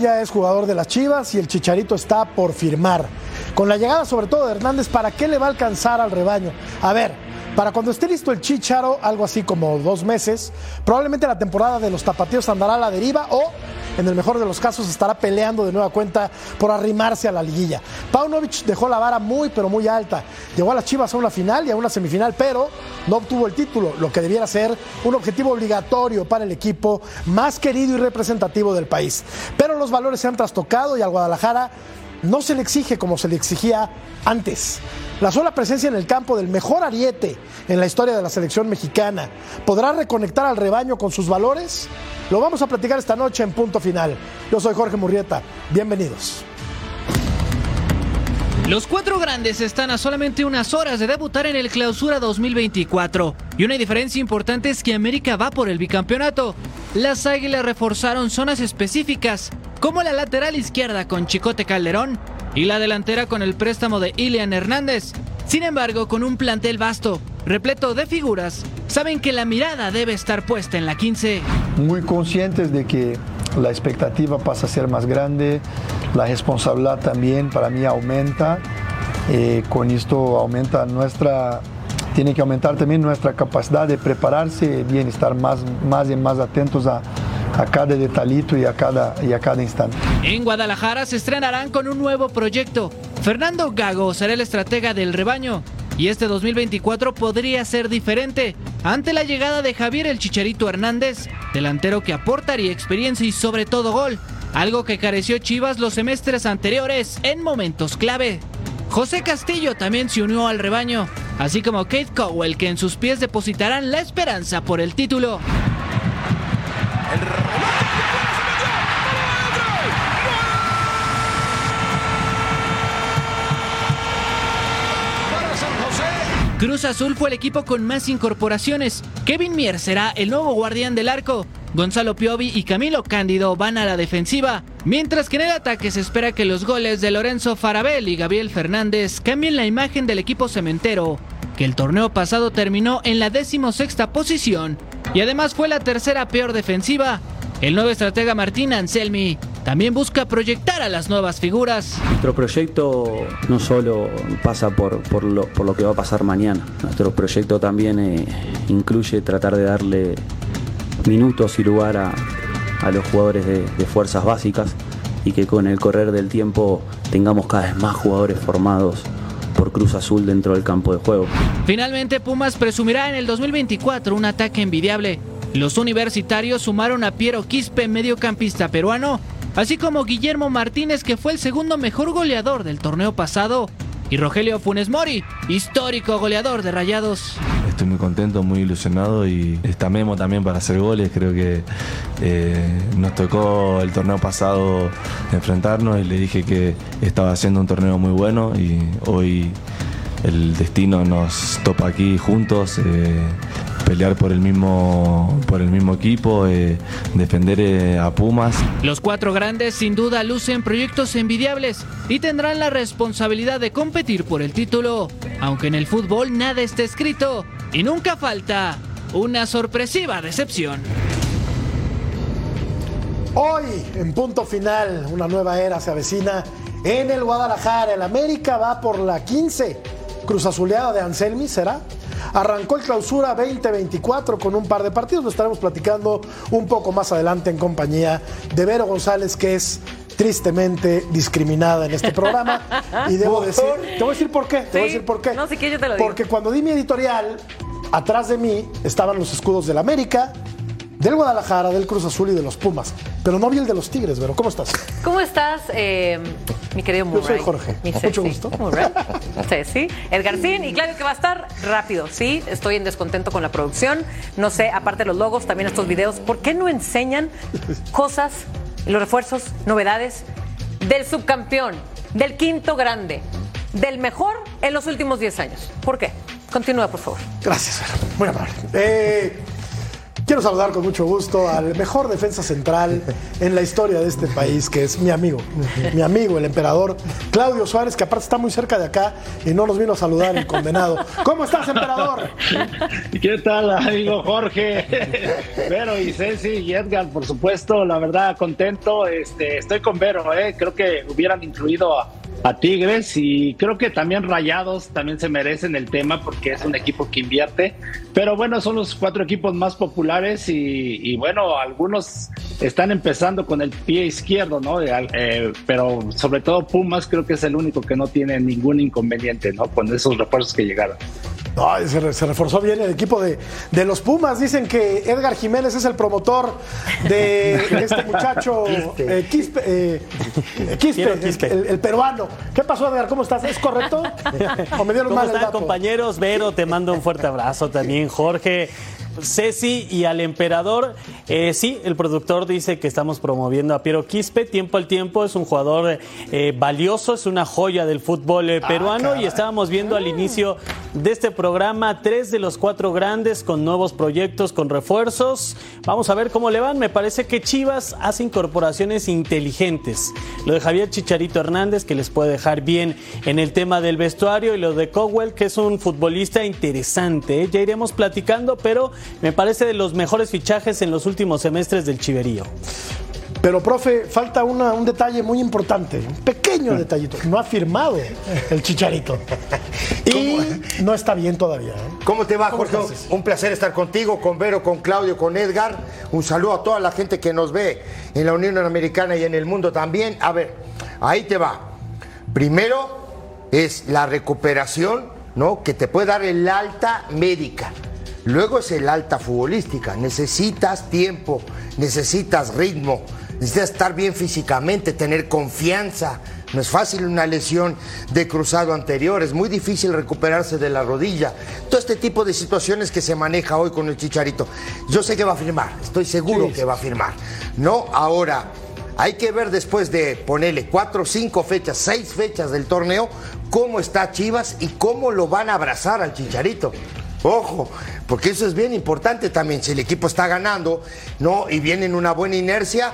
Ya es jugador de las Chivas y el Chicharito está por firmar. Con la llegada sobre todo de Hernández, ¿para qué le va a alcanzar al rebaño? A ver, para cuando esté listo el Chicharo, algo así como dos meses, probablemente la temporada de los tapatíos andará a la deriva o, en el mejor de los casos, estará peleando de nueva cuenta por arrimarse a la liguilla. Paunovic dejó la vara muy, pero muy alta. Llegó a las Chivas a una final y a una semifinal, pero no obtuvo el título, lo que debiera ser un objetivo obligatorio para el equipo más querido y representativo del país. Pero los valores se han trastocado y al Guadalajara no se le exige como se le exigía antes. La sola presencia en el campo del mejor ariete en la historia de la selección mexicana podrá reconectar al rebaño con sus valores. Lo vamos a platicar esta noche en punto final. Yo soy Jorge Murrieta. Bienvenidos. Los cuatro grandes están a solamente unas horas de debutar en el Clausura 2024. Y una diferencia importante es que América va por el bicampeonato. Las Águilas reforzaron zonas específicas, como la lateral izquierda con Chicote Calderón y la delantera con el préstamo de Ilian Hernández. Sin embargo, con un plantel vasto, repleto de figuras, saben que la mirada debe estar puesta en la 15. Muy conscientes de que la expectativa pasa a ser más grande, la responsabilidad también para mí aumenta. Eh, con esto aumenta nuestra, tiene que aumentar también nuestra capacidad de prepararse bien, estar más, más y más atentos a, a cada detallito y a cada, y a cada instante. En Guadalajara se estrenarán con un nuevo proyecto. Fernando Gago será el estratega del rebaño. Y este 2024 podría ser diferente ante la llegada de Javier el Chicharito Hernández, delantero que aportaría experiencia y sobre todo gol, algo que careció Chivas los semestres anteriores en momentos clave. José Castillo también se unió al rebaño, así como Kate Cowell, que en sus pies depositarán la esperanza por el título. Cruz Azul fue el equipo con más incorporaciones. Kevin Mier será el nuevo guardián del arco. Gonzalo Piovi y Camilo Cándido van a la defensiva, mientras que en el ataque se espera que los goles de Lorenzo Farabel y Gabriel Fernández cambien la imagen del equipo cementero, que el torneo pasado terminó en la decimosexta posición y además fue la tercera peor defensiva. El nuevo estratega Martín Anselmi también busca proyectar a las nuevas figuras. Nuestro proyecto no solo pasa por, por, lo, por lo que va a pasar mañana, nuestro proyecto también eh, incluye tratar de darle minutos y lugar a, a los jugadores de, de fuerzas básicas y que con el correr del tiempo tengamos cada vez más jugadores formados por Cruz Azul dentro del campo de juego. Finalmente Pumas presumirá en el 2024 un ataque envidiable. Los universitarios sumaron a Piero Quispe, mediocampista peruano, así como Guillermo Martínez, que fue el segundo mejor goleador del torneo pasado, y Rogelio Funes Mori, histórico goleador de Rayados. Estoy muy contento, muy ilusionado y está Memo también para hacer goles. Creo que eh, nos tocó el torneo pasado enfrentarnos y le dije que estaba haciendo un torneo muy bueno y hoy el destino nos topa aquí juntos. Eh, pelear por el mismo, por el mismo equipo, eh, defender eh, a Pumas. Los cuatro grandes sin duda lucen proyectos envidiables y tendrán la responsabilidad de competir por el título, aunque en el fútbol nada está escrito y nunca falta una sorpresiva decepción. Hoy, en punto final, una nueva era se avecina en el Guadalajara. El América va por la 15. Cruz Azuleada de Anselmi, ¿será? Arrancó el clausura 2024 con un par de partidos. Lo estaremos platicando un poco más adelante en compañía de Vero González, que es tristemente discriminada en este programa. Y debo decir, te voy a decir por qué. Te voy a decir por qué. No sé qué, yo te lo digo. Porque cuando di mi editorial, atrás de mí estaban los escudos del América, del Guadalajara, del Cruz Azul y de los Pumas. Pero no vi el de los Tigres, pero ¿cómo estás? ¿Cómo estás, eh, mi querido Murray? Yo soy Jorge. Mi Mucho Ceci. gusto. Murray. Ceci. Edgarcín y Claudio, que va a estar rápido, ¿sí? Estoy en descontento con la producción. No sé, aparte de los logos, también estos videos, ¿por qué no enseñan cosas, los refuerzos, novedades del subcampeón, del quinto grande, del mejor en los últimos 10 años? ¿Por qué? Continúa, por favor. Gracias, Fer. Muy amable. Eh, quiero saludar con mucho gusto al mejor defensa central en la historia de este país, que es mi amigo, mi amigo, el emperador Claudio Suárez, que aparte está muy cerca de acá y no nos vino a saludar el condenado. ¿Cómo estás, emperador? ¿Qué tal, amigo Jorge? Vero y Ceci y Edgar, por supuesto, la verdad, contento. Este, estoy con Vero, ¿eh? creo que hubieran incluido a, a Tigres y creo que también Rayados también se merecen el tema porque es un equipo que invierte. Pero bueno, son los cuatro equipos más populares y, y bueno, algunos están empezando con el pie izquierdo, ¿no? Eh, pero sobre todo Pumas creo que es el único que no tiene ningún inconveniente, ¿no? Con esos refuerzos que llegaron. Ay, se, re- se reforzó bien el equipo de, de los Pumas. Dicen que Edgar Jiménez es el promotor de este muchacho eh, Quispe, eh, Quispe, Quispe. El, el peruano. ¿Qué pasó, Edgar? ¿Cómo estás? ¿Es correcto? ¿O me dieron ¿Cómo mal el están, dato? compañeros? Vero, te mando un fuerte abrazo también, Jorge. Ceci y al emperador. Eh, sí, el productor dice que estamos promoviendo a Piero Quispe. Tiempo al tiempo es un jugador eh, valioso, es una joya del fútbol Ah, eh, peruano. y estábamos viendo al inicio de este programa tres de los cuatro grandes con nuevos proyectos, con refuerzos. Vamos a ver cómo le van. Me parece que Chivas hace incorporaciones inteligentes. Lo de Javier Chicharito Hernández, que les puede dejar bien en el tema del vestuario, y lo de Cowell, que es un futbolista interesante. Ya iremos platicando, pero me parece de los mejores fichajes en los últimos semestres del Chiverío. Pero, profe, falta una- un detalle muy importante, un pequeño detallito. No ha firmado el chicharito. Y no está bien todavía. ¿eh? ¿Cómo te va, ¿Cómo Jorge? estás? Un placer estar contigo, con Vero, con Claudio, con Edgar. Un saludo a toda la gente que nos ve en la Unión Americana y en el mundo también. A ver, ahí te va. Primero es la recuperación, ¿no? Que te puede dar el alta médica. Luego es el alta futbolística. Necesitas tiempo, necesitas ritmo, necesitas estar bien físicamente, tener confianza. No es fácil una lesión de cruzado anterior, es muy difícil recuperarse de la rodilla. Todo este tipo de situaciones que se maneja hoy con el Chicharito. Yo sé que va a firmar, estoy seguro Sí. que va a firmar. No, ahora hay que ver después de ponerle cuatro, cinco fechas, seis fechas del torneo, cómo está Chivas y cómo lo van a abrazar al Chicharito. Ojo, porque eso es bien importante también. Si el equipo está ganando, ¿no? Y viene en una buena inercia,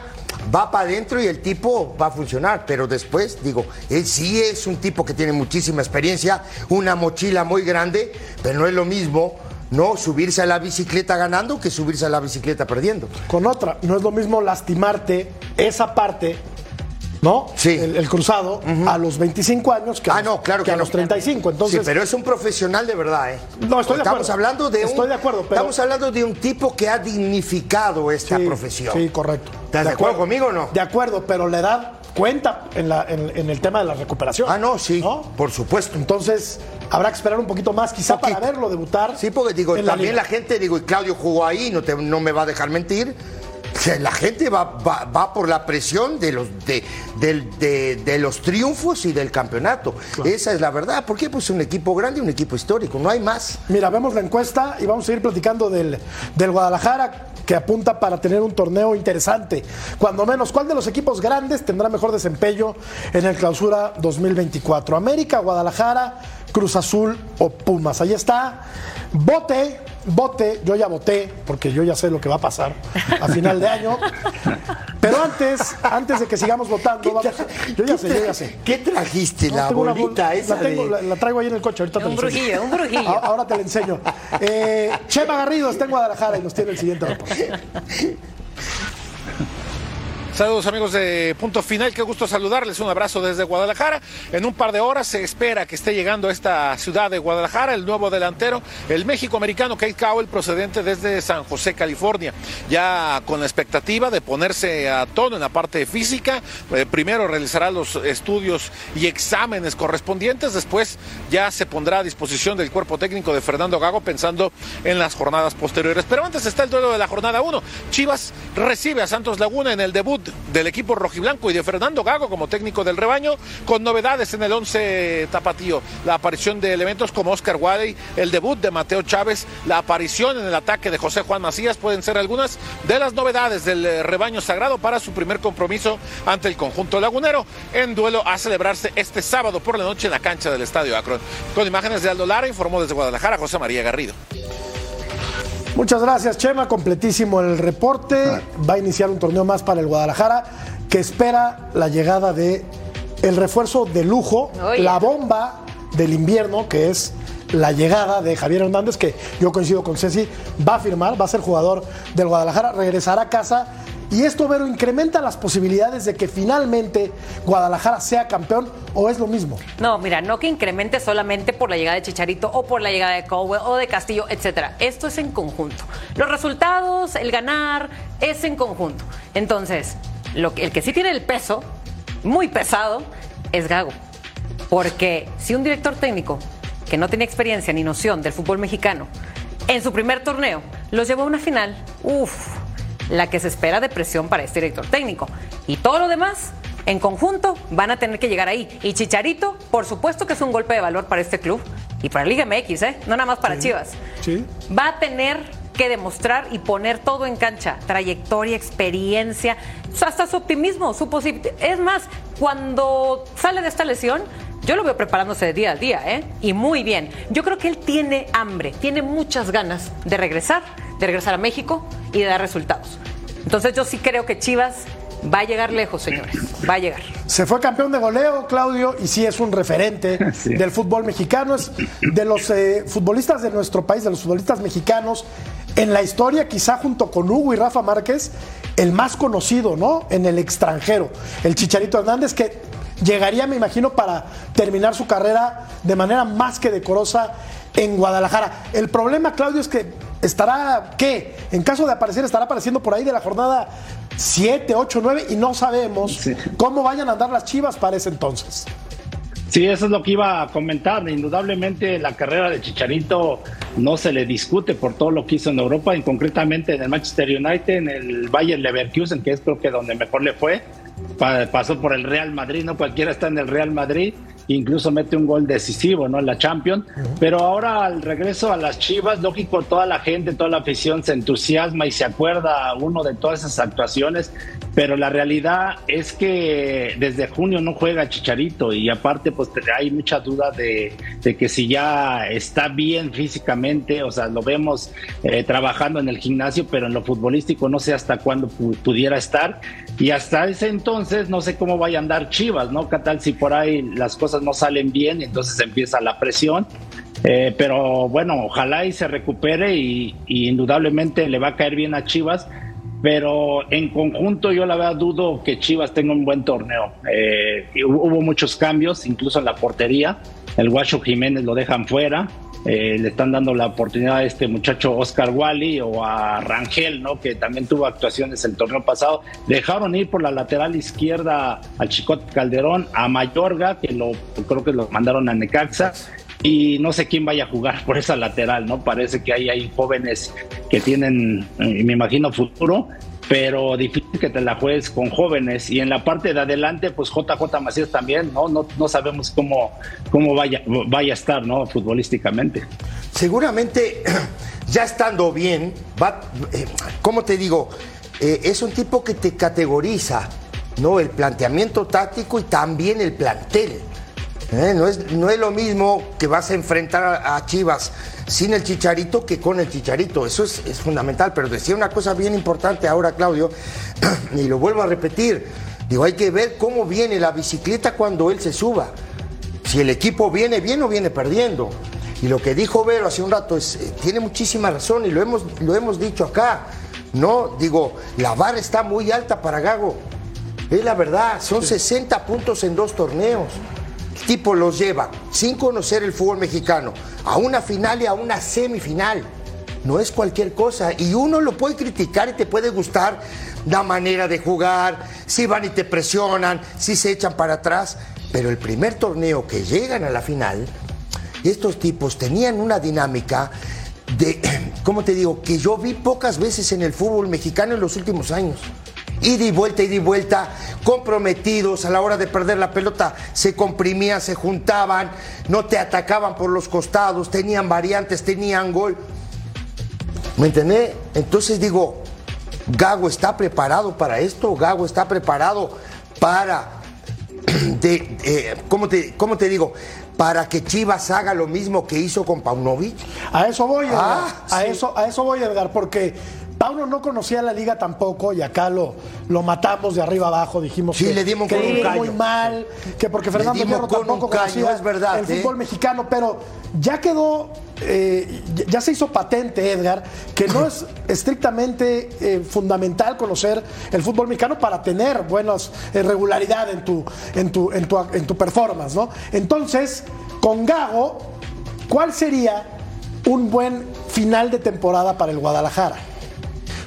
va para adentro y el tipo va a funcionar. Pero después, digo, él sí es un tipo que tiene muchísima experiencia, una mochila muy grande, pero no es lo mismo, ¿no? Subirse a la bicicleta ganando que subirse a la bicicleta perdiendo. Con otra, no es lo mismo lastimarte esa parte, ¿no? Sí. El, el cruzado a los 25 años que, Ah, no, claro que, a no. los 35. Entonces, sí, pero es un profesional de verdad, ¿eh? No, estoy de Estamos acuerdo. hablando de un, Estoy de acuerdo, pero- Estamos hablando de un tipo que ha dignificado esta sí, profesión. Sí, correcto. ¿Estás de acuerdo conmigo o no? De acuerdo, pero la edad cuenta en, la- en- en el tema de la recuperación. Ah, no, sí, por supuesto. Entonces, habrá que esperar un poquito más, quizá Poquito. para verlo debutar. Sí, porque digo, también la, gente, digo, y Claudio jugó ahí, no, te- no me va a dejar mentir. La gente va, va- va por la presión de los, de, del- de- de los triunfos y del campeonato. Esa es la verdad. ¿Por qué? Pues un equipo grande, un equipo histórico, no hay más. Mira, vemos la encuesta y vamos a seguir platicando del, del Guadalajara, que apunta para tener un torneo interesante. Cuando menos, ¿cuál de los equipos grandes tendrá mejor desempeño en el clausura 2024? ¿América, Guadalajara, Cruz Azul o Pumas? Ahí está. Vote, vote, yo ya voté, porque yo ya sé lo que va a pasar a final de año. Pero antes, antes de que sigamos votando, vamos, yo ya sé, yo ya sé. ¿Qué trajiste? No, la bolita bol- esa la, tengo, de- la- la traigo ahí en el coche, ahorita te Un la enseño. brujillo, un brujillo. A- Ahora te la enseño. Eh, Chema Garrido está en Guadalajara y nos tiene el siguiente reporte. Saludos amigos de Punto Final, qué gusto saludarles, un abrazo desde Guadalajara. En un par de horas se espera que esté llegando a esta ciudad de Guadalajara el nuevo delantero, el México-americano Kate Cowell, procedente desde San José, California. Ya con la expectativa de ponerse a tono en la parte física, eh, primero realizará los estudios y exámenes correspondientes, después ya se pondrá a disposición del cuerpo técnico de Fernando Gago pensando en las jornadas posteriores. Pero antes está el duelo de la jornada 1. Chivas recibe a Santos Laguna en el debut del equipo rojiblanco y de Fernando Gago como técnico del rebaño, con novedades en el 11 tapatío. La aparición de elementos como Oscar Wadey, el debut de Mateo Chávez, la aparición en el ataque de José Juan Macías pueden ser algunas de las novedades del eh, rebaño sagrado para su primer compromiso ante el conjunto lagunero en duelo a celebrarse este sábado por la noche en la cancha del Estadio Akron. Con imágenes de Aldo Lara informó desde Guadalajara José María Garrido. Muchas gracias, Chema. Completísimo el reporte. Va a iniciar un torneo más para el Guadalajara que espera la llegada de el refuerzo de lujo, Oye. la bomba del invierno, que es la llegada de Javier Hernández, que yo coincido con Ceci, va a firmar, va a ser jugador del Guadalajara, regresará a casa. Y esto, Vero, incrementa las posibilidades de que finalmente Guadalajara sea campeón o es lo mismo. No, mira, no que incremente solamente por la llegada de Chicharito o por la llegada de Cowell o de Castillo, etcétera. Esto es en conjunto. Los resultados, el ganar, es en conjunto. Entonces, lo que, el que sí tiene el peso, muy pesado, es Gago. Porque si un director técnico que no tiene experiencia ni noción del fútbol mexicano, en su primer torneo los llevó a una final, uff, la que se espera de presión para este director técnico. Y todo lo demás, en conjunto, van a tener que llegar ahí. Y Chicharito, por supuesto que es un golpe de valor para este club y para Liga MX, ¿eh? no nada más para Chivas. Sí. Va a tener que demostrar y poner todo en cancha, trayectoria, experiencia, hasta su optimismo, su posibilidad. Es más, cuando sale de esta lesión, yo lo veo preparándose de día a día, ¿eh? Y muy bien. Yo creo que él tiene hambre, tiene muchas ganas de regresar, de regresar a México y de dar resultados. Entonces yo sí creo que Chivas va a llegar lejos, señores. Va a llegar. Se fue campeón de goleo, Claudio, y sí es un referente del fútbol mexicano. Es de los eh, futbolistas de nuestro país, de los futbolistas mexicanos, en la historia, quizá junto con Hugo y Rafa Márquez, el más conocido, ¿no? En el extranjero. El Chicharito Hernández, que llegaría, me imagino, para terminar su carrera de manera más que decorosa en Guadalajara. El problema, Claudio, es que estará, ¿qué? En caso de aparecer, estará apareciendo por ahí de la jornada 7, 8, 9 y no sabemos cómo vayan a andar las chivas para ese entonces. Sí, eso es lo que iba a comentar. Indudablemente la carrera de Chicharito no se le discute por todo lo que hizo en Europa, y concretamente en el Manchester United, en el Bayern Leverkusen, que es creo que donde mejor le fue. Pa- pasó por el Real Madrid, no cualquiera está en el Real Madrid, incluso mete un gol decisivo, ¿no? En la Champions. Pero ahora al regreso a las Chivas, lógico, toda la gente, toda la afición se entusiasma y se acuerda uno de todas esas actuaciones. Pero la realidad es que desde junio no juega Chicharito y aparte pues hay mucha duda de, de que si ya está bien físicamente, o sea, lo vemos eh, trabajando en el gimnasio, pero en lo futbolístico no sé hasta cuándo pu- pudiera estar. Y hasta ese entonces no sé cómo vaya a andar Chivas, ¿no? ¿Qué tal si por ahí las cosas no salen bien? Entonces empieza la presión. Eh, pero bueno, ojalá y se recupere y, indudablemente le va a caer bien a Chivas. Pero en conjunto yo la verdad dudo que Chivas tenga un buen torneo. Eh, hubo muchos cambios, incluso en la portería. El Guacho Jiménez lo dejan fuera. Eh, le están dando la oportunidad a este muchacho Oscar Wally o a Rangel, ¿no? que también tuvo actuaciones el torneo pasado. Dejaron ir por la lateral izquierda al Chicote Calderón, a Mayorga, que lo creo que lo mandaron a Necaxa y no sé quién vaya a jugar por esa lateral, ¿no? Parece que hay, hay jóvenes que tienen, eh, me imagino, futuro, pero difícil que te la juegues con jóvenes. Y en la parte de adelante, pues JJ Macías también, ¿no? No, no sabemos cómo, cómo vaya, vaya a estar, ¿no? Futbolísticamente. Seguramente, ya estando bien, va, eh, ¿cómo te digo? Eh, es un tipo que te categoriza, ¿no? El planteamiento táctico y también el plantel. ¿Eh? No, es, no es lo mismo que vas a enfrentar a, a Chivas sin el chicharito que con el chicharito. Eso es, es fundamental. Pero decía una cosa bien importante ahora, Claudio, y lo vuelvo a repetir. Digo, hay que ver cómo viene la bicicleta cuando él se suba. Si el equipo viene bien o viene perdiendo. Y lo que dijo Vero hace un rato es, eh, tiene muchísima razón y lo hemos, lo hemos dicho acá. No, digo, la vara está muy alta para Gago. Es la verdad, son 60 puntos en dos torneos. ¿Qué tipo los lleva sin conocer el fútbol mexicano a una final y a una semifinal? No es cualquier cosa. Y uno lo puede criticar y te puede gustar la manera de jugar, si van y te presionan, si se echan para atrás. Pero el primer torneo que llegan a la final, estos tipos tenían una dinámica de, ¿cómo te digo? Que yo vi pocas veces en el fútbol mexicano en los últimos años. Ida y vuelta, ida y vuelta, comprometidos a la hora de perder la pelota, se comprimían, se juntaban, no te atacaban por los costados, tenían variantes, tenían gol. ¿Me entendés? Entonces digo, Gago está preparado para esto, Gago está preparado para, de, eh, ¿cómo, te, ¿cómo te digo? Para que Chivas haga lo mismo que hizo con Paunovic. A eso voy, Edgar. Ah, a, sí. eso, a eso voy, Edgar, porque Pauno no conocía la liga tampoco y acá lo, lo matamos de arriba abajo. Dijimos Sí, que, le dimos que con un iba caño. muy mal, que porque Fernando Hierro tampoco caño, conocía es verdad, el ¿eh? fútbol mexicano, pero ya quedó, eh, ya- se hizo patente, Edgar, que no es estrictamente eh, fundamental conocer el fútbol mexicano para tener buenas regularidad en tu, en, tu, en, tu, en tu performance, ¿no? Entonces, con Gago, ¿cuál sería un buen final de temporada para el Guadalajara?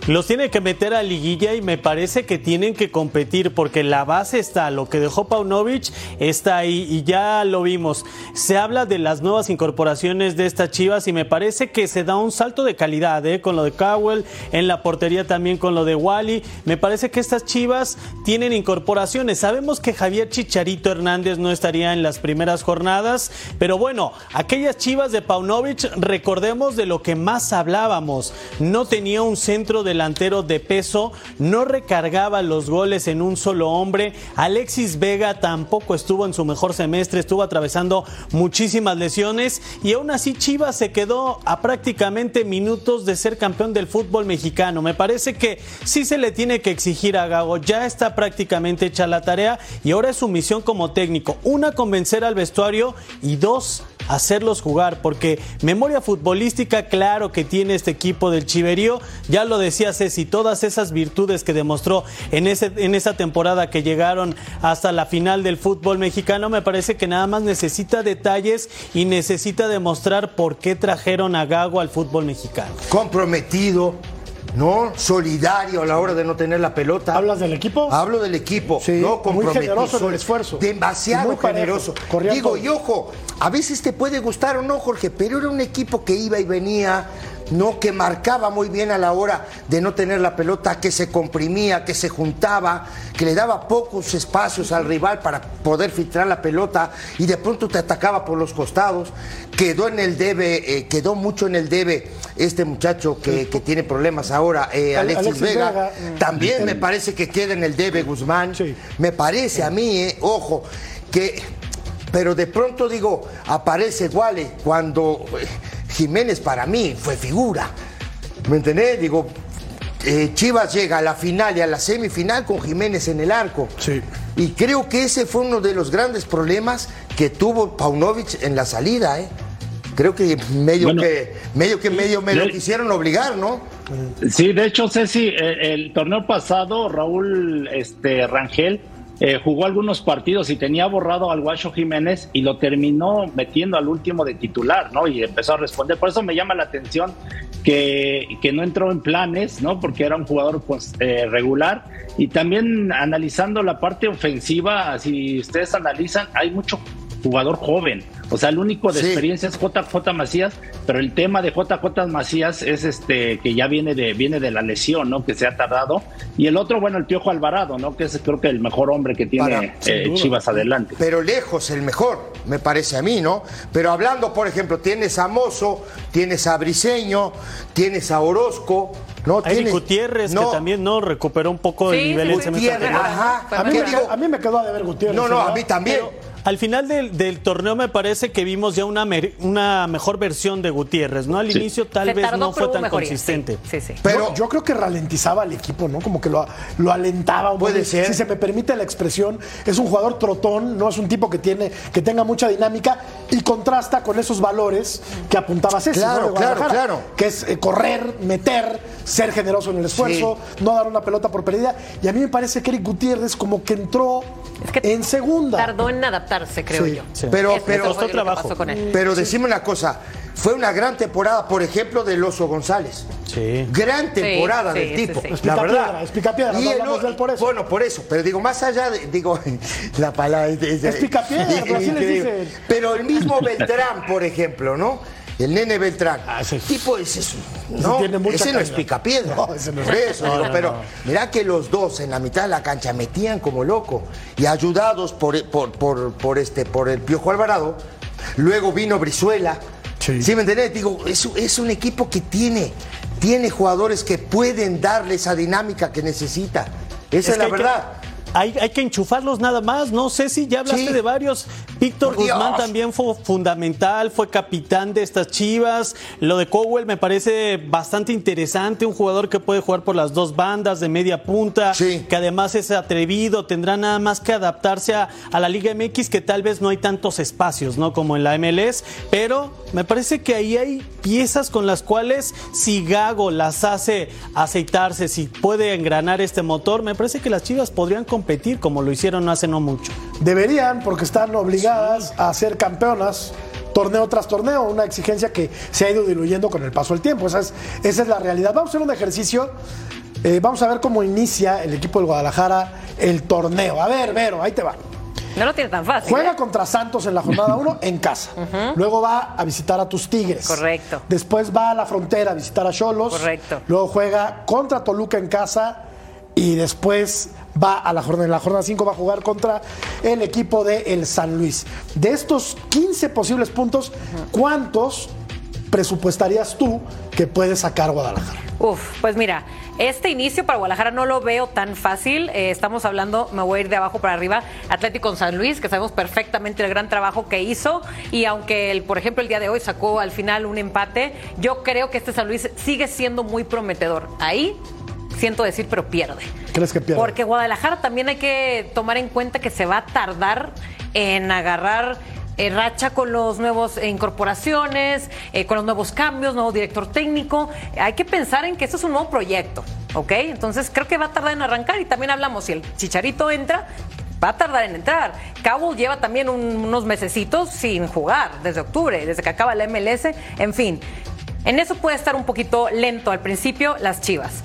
Los tiene que meter a liguilla y me parece que tienen que competir porque la base está, lo que dejó Paunovic está ahí y ya lo vimos. Se habla de las nuevas incorporaciones de estas Chivas y me parece que se da un salto de calidad, ¿eh? con lo de Cowell, en la portería también con lo de Wally. Me parece que estas Chivas tienen incorporaciones. Sabemos que Javier Chicharito Hernández no estaría en las primeras jornadas, pero bueno, aquellas Chivas de Paunovic, recordemos de lo que más hablábamos. No tenía un centro delantero de peso, no recargaba los goles en un solo hombre. Alexis Vega tampoco estuvo en su mejor semestre, estuvo atravesando muchísimas lesiones y aún así Chivas se quedó a prácticamente minutos de ser campeón del fútbol mexicano. Me parece que sí se le tiene que exigir a Gago, ya está prácticamente hecha la tarea y ahora es su misión como técnico. Una, convencer al vestuario y dos, hacerlos jugar, porque memoria futbolística, claro que tiene este equipo del Chiverío, ya lo decía Ceci, todas esas virtudes que demostró en, ese, en esa temporada que llegaron hasta la final del fútbol mexicano, me parece que nada más necesita detalles y necesita demostrar por qué trajeron a Gago al fútbol mexicano. comprometido, ¿no? Solidario a la hora de no tener la pelota. ¿Hablas del equipo? Hablo del equipo, Sí, no muy generoso en el esfuerzo. Demasiado muy generoso. corría Digo, todo. y ojo, a veces te puede gustar o no, Jorge, pero era un equipo que iba y venía, no que marcaba muy bien a la hora de no tener la pelota, que se comprimía, que se juntaba, que le daba pocos espacios al rival para poder filtrar la pelota y de pronto te atacaba por los costados. Quedó en el debe, eh, quedó mucho en el debe este muchacho que, que tiene problemas ahora, eh, Ale- Alexis, Alexis Vega. Vega, mm. También me parece que queda en el debe Guzmán. Sí. Me parece a mí, eh, ojo, que. Pero de pronto digo, aparece Wally cuando eh, Jiménez para mí fue figura. ¿Me entendés? Digo, eh, Chivas llega a la final y a la semifinal con Jiménez en el arco. Sí. Y creo que ese fue uno de los grandes problemas que tuvo Paunovic en la salida, ¿eh? Creo que medio Bueno, que medio que medio me lo quisieron obligar, ¿no? Sí, de hecho, Ceci, el, el torneo pasado, Raúl este, Rangel eh, jugó algunos partidos y tenía borrado al Guacho Jiménez y lo terminó metiendo al último de titular, ¿no? Y empezó a responder. Por eso me llama la atención que, que no entró en planes, ¿no? Porque era un jugador pues, eh, regular. Y también analizando la parte ofensiva, si ustedes analizan, hay mucho jugador joven. O sea, el único de Sí. experiencia es JJ Macías, pero el tema de JJ Macías es este que ya viene de viene de la lesión, ¿no? Que se ha tardado. Y el otro, bueno, el Piojo Alvarado, ¿no? Que es creo que el mejor hombre que tiene Para- eh. Chivas adelante. pero lejos el mejor, me parece a mí, ¿no? Pero hablando, por ejemplo, tienes a Mozo, tienes a Briseño, tienes a Orozco, ¿no? Eric Tienes- Gutiérrez, no, que también no recuperó un poco el Sí, nivel sí, el sí, semestre Gutiérrez, anterior. ajá. A mí, ¿Qué me, digo? a mí me quedó a deber Gutiérrez. No, no, ¿verdad? a mí también. Pero Al final del, del torneo me parece que vimos ya una, mer- una mejor versión de Gutiérrez, ¿no? Al Sí. inicio tal Se vez tardó, no fue tan mejoría, consistente. Sí, sí. Pero yo, creo que ralentizaba al equipo, ¿no? Como que lo, lo alentaba un Puede ser. Si se me permite la expresión, es un jugador trotón, no es un tipo que tiene que tenga mucha dinámica y contrasta con esos valores que apuntaba Ceci, Claro, claro, claro. Que es eh, correr, meter, ser generoso en el esfuerzo, no dar una pelota por perdida. Y a mí me parece que Eric Gutiérrez como que entró en segunda. Tardó en adaptarse, creo Sí, yo. sí. Pero, Eso pero, que con él. pero decime una cosa, fue una gran temporada, por ejemplo, del Oso González. Sí. Gran temporada sí, del sí, tipo, sí. la verdad. piedra, explica piedra, no el hablamos o- de él por eso. Bueno, por eso, pero digo, más allá de, digo, la palabra es, es- Explica piedra, pero así les increíble. dicen. Pero el mismo Beltrán, por ejemplo, ¿no? El nene Beltrán. Ah, ese- tipo ese es, no, ese no es picapiedra. No, ese no es. Eso, No, digo, pero mirá que los dos en la mitad de la cancha metían como loco y ayudados por, por, por, por este, por el Piojo Alvarado. Luego vino Brizuela. Sí. Sí. me entendés? Digo, es, es un equipo que tiene, tiene jugadores que pueden darle esa dinámica que necesita. Esa es, que la verdad. Hay, hay que enchufarlos nada más, no sé si ya hablaste Sí. de varios. Víctor Guzmán también fue fundamental, fue capitán de estas chivas. Lo de Cowell me parece bastante interesante, un jugador que puede jugar por las dos bandas de media punta, Sí. que además es atrevido, tendrá nada más que adaptarse a, a la Liga MX, que tal vez no hay tantos espacios, ¿no? Como en la MLS, pero me parece que ahí hay piezas con las cuales si Gago las hace aceitarse, si puede engranar este motor, me parece que las chivas podrían competir como lo hicieron hace no mucho. Deberían, porque están obligadas a ser campeonas torneo tras torneo, una exigencia que se ha ido diluyendo con el paso del tiempo. Esa es, esa es la realidad. Vamos a hacer un ejercicio. eh, vamos a ver cómo inicia el equipo del Guadalajara el torneo. A ver, Vero, ahí te va. No lo tiene tan fácil. Juega ¿eh? contra Santos en la jornada 1 en casa. Luego va a visitar a tus Tigres. Correcto. Después va a la frontera a visitar a Cholos. Correcto. Luego juega contra Toluca en casa y después va a la jornada en la jornada 5 va a jugar contra el equipo de el San Luis. De estos 15 posibles puntos, ¿cuántos presupuestarías tú que puede sacar Guadalajara? Uf, pues mira, este inicio para Guadalajara no lo veo tan fácil. Eh, estamos hablando, me voy a ir de abajo para arriba, Atlético San Luis, que sabemos perfectamente el gran trabajo que hizo. Y aunque, el, por ejemplo, el día de hoy sacó al final un empate, yo creo que este San Luis sigue siendo muy prometedor. Ahí, siento decir, pero pierde. ¿Crees que pierde? Porque Guadalajara también hay que tomar en cuenta que se va a tardar en agarrar eh, racha con los nuevos eh, incorporaciones, eh, con los nuevos cambios, nuevo director técnico. Hay que pensar en que esto es un nuevo proyecto, ¿ok? Entonces creo que va a tardar en arrancar y también hablamos, si el Chicharito entra, va a tardar en entrar. Cabo lleva también un- unos mesecitos sin jugar, desde octubre, desde que acaba la MLS, en fin. En eso puede estar un poquito lento al principio las Chivas.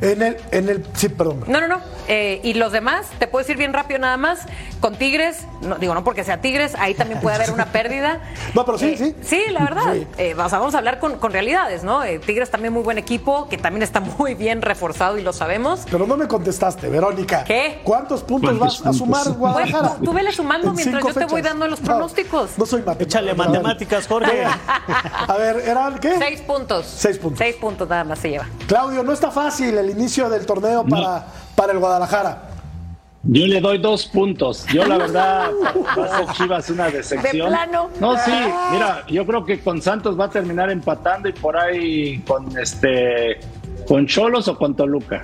En el, en el, sí, perdón. No, no, no. Eh, y los demás, te puedo decir bien rápido nada más. Con Tigres, no, digo no porque sea Tigres, ahí también puede haber una pérdida. No, pero sí, Eh, sí. Sí, la verdad. Sí. Eh, o sea, vamos a hablar con, con realidades, ¿no? Eh, Tigres también muy buen equipo, que también está muy bien reforzado y lo sabemos. Pero no me contestaste, Verónica. ¿Qué? ¿Cuántos puntos ¿Cuántos vas a sumar? Guadalajara? Pues, tú- vele sumando En mientras yo te voy dando los No, pronósticos. No, soy matemático. Échale matemáticas, Jorge. A ver, ¿eran qué? Seis puntos. Seis puntos. Seis puntos nada más se lleva. Claudio, no está fácil el inicio del torneo para, para el Guadalajara. Yo le doy dos puntos. Yo la verdad va a ser Chivas una decepción. ¿De plano? No, sí, mira, yo creo que con Santos va a terminar empatando y por ahí con este con Cholos o con Toluca.